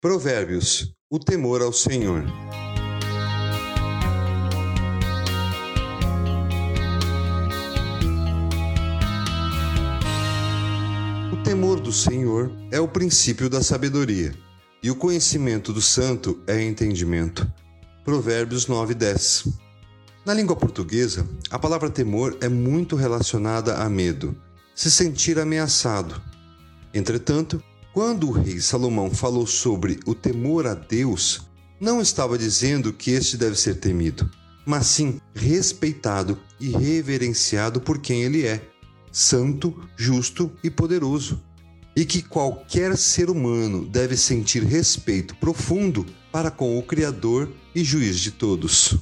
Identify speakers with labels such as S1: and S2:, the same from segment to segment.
S1: Provérbios: O temor ao Senhor. O temor do Senhor é o princípio da sabedoria, e o conhecimento do santo é entendimento. Provérbios 9:10. Na língua portuguesa, a palavra temor é muito relacionada a medo, se sentir ameaçado. Entretanto, quando o rei Salomão falou sobre o temor a Deus, não estava dizendo que este deve ser temido, mas sim respeitado e reverenciado por quem ele é, santo, justo e poderoso, e que qualquer ser humano deve sentir respeito profundo para com o Criador e juiz de todos.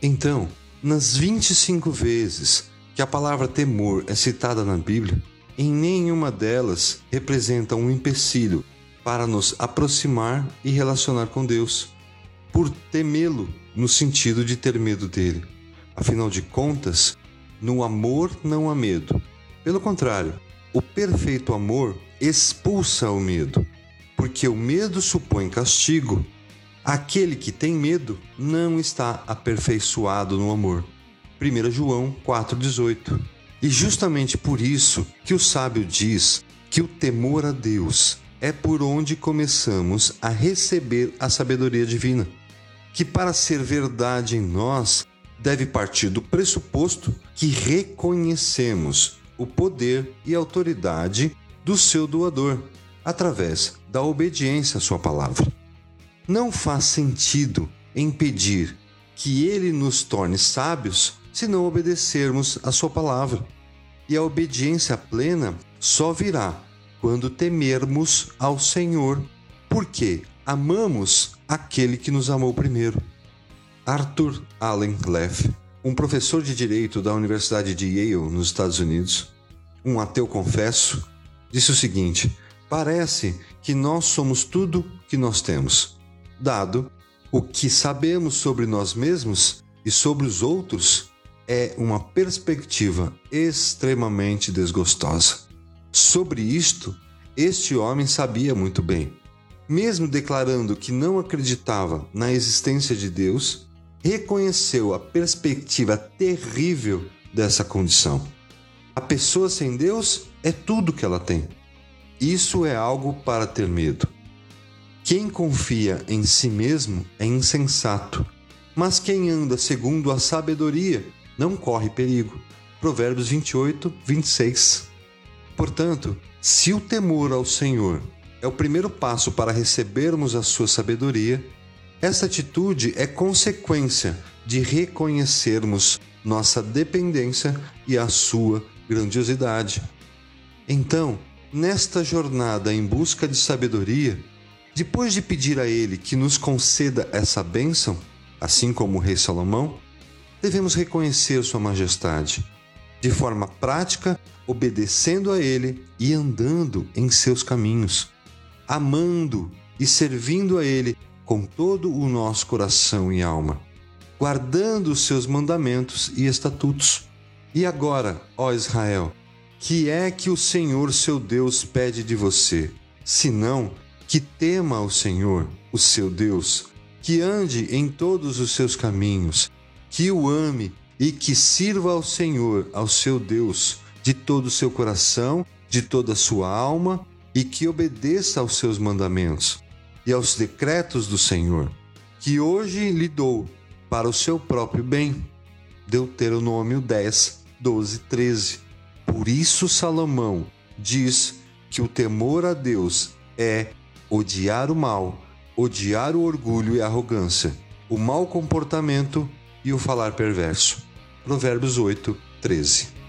S1: Então, nas 25 vezes que a palavra temor é citada na Bíblia, em nenhuma delas representa um empecilho para nos aproximar e relacionar com Deus, por temê-lo no sentido de ter medo dele. Afinal de contas, no amor não há medo. Pelo contrário, o perfeito amor expulsa o medo, porque o medo supõe castigo. Aquele que tem medo não está aperfeiçoado no amor. 1 João 4,18 e justamente por isso que o sábio diz que o temor a Deus é por onde começamos a receber a sabedoria divina, que para ser verdade em nós deve partir do pressuposto que reconhecemos o poder e autoridade do seu doador através da obediência à sua palavra. Não faz sentido impedir que ele nos torne sábios se não obedecermos a Sua palavra. E a obediência plena só virá quando temermos ao Senhor, porque amamos aquele que nos amou primeiro. Arthur Allen Cleff, um professor de direito da Universidade de Yale, nos Estados Unidos, um ateu confesso, disse o seguinte: Parece que nós somos tudo que nós temos, dado o que sabemos sobre nós mesmos e sobre os outros é uma perspectiva extremamente desgostosa. Sobre isto, este homem sabia muito bem. Mesmo declarando que não acreditava na existência de Deus, reconheceu a perspectiva terrível dessa condição. A pessoa sem Deus é tudo que ela tem. Isso é algo para ter medo. Quem confia em si mesmo é insensato, mas quem anda segundo a sabedoria não corre perigo. Provérbios 28, 26. Portanto, se o temor ao Senhor é o primeiro passo para recebermos a sua sabedoria, essa atitude é consequência de reconhecermos nossa dependência e a sua grandiosidade. Então, nesta jornada em busca de sabedoria, depois de pedir a Ele que nos conceda essa bênção, assim como o rei Salomão, devemos reconhecer Sua Majestade, de forma prática, obedecendo a Ele e andando em seus caminhos, amando e servindo a Ele com todo o nosso coração e alma, guardando os seus mandamentos e estatutos. E agora, ó Israel, que é que o Senhor seu Deus pede de você, senão que tema o Senhor, o seu Deus, que ande em todos os seus caminhos, que o ame e que sirva ao Senhor, ao seu Deus, de todo o seu coração, de toda a sua alma, e que obedeça aos seus mandamentos e aos decretos do Senhor, que hoje lhe dou para o seu próprio bem. Deuteronômio 10, 12, 13. Por isso, Salomão diz que o temor a Deus é odiar o mal, odiar o orgulho e a arrogância, o mau comportamento e o falar perverso. Provérbios 8, 13.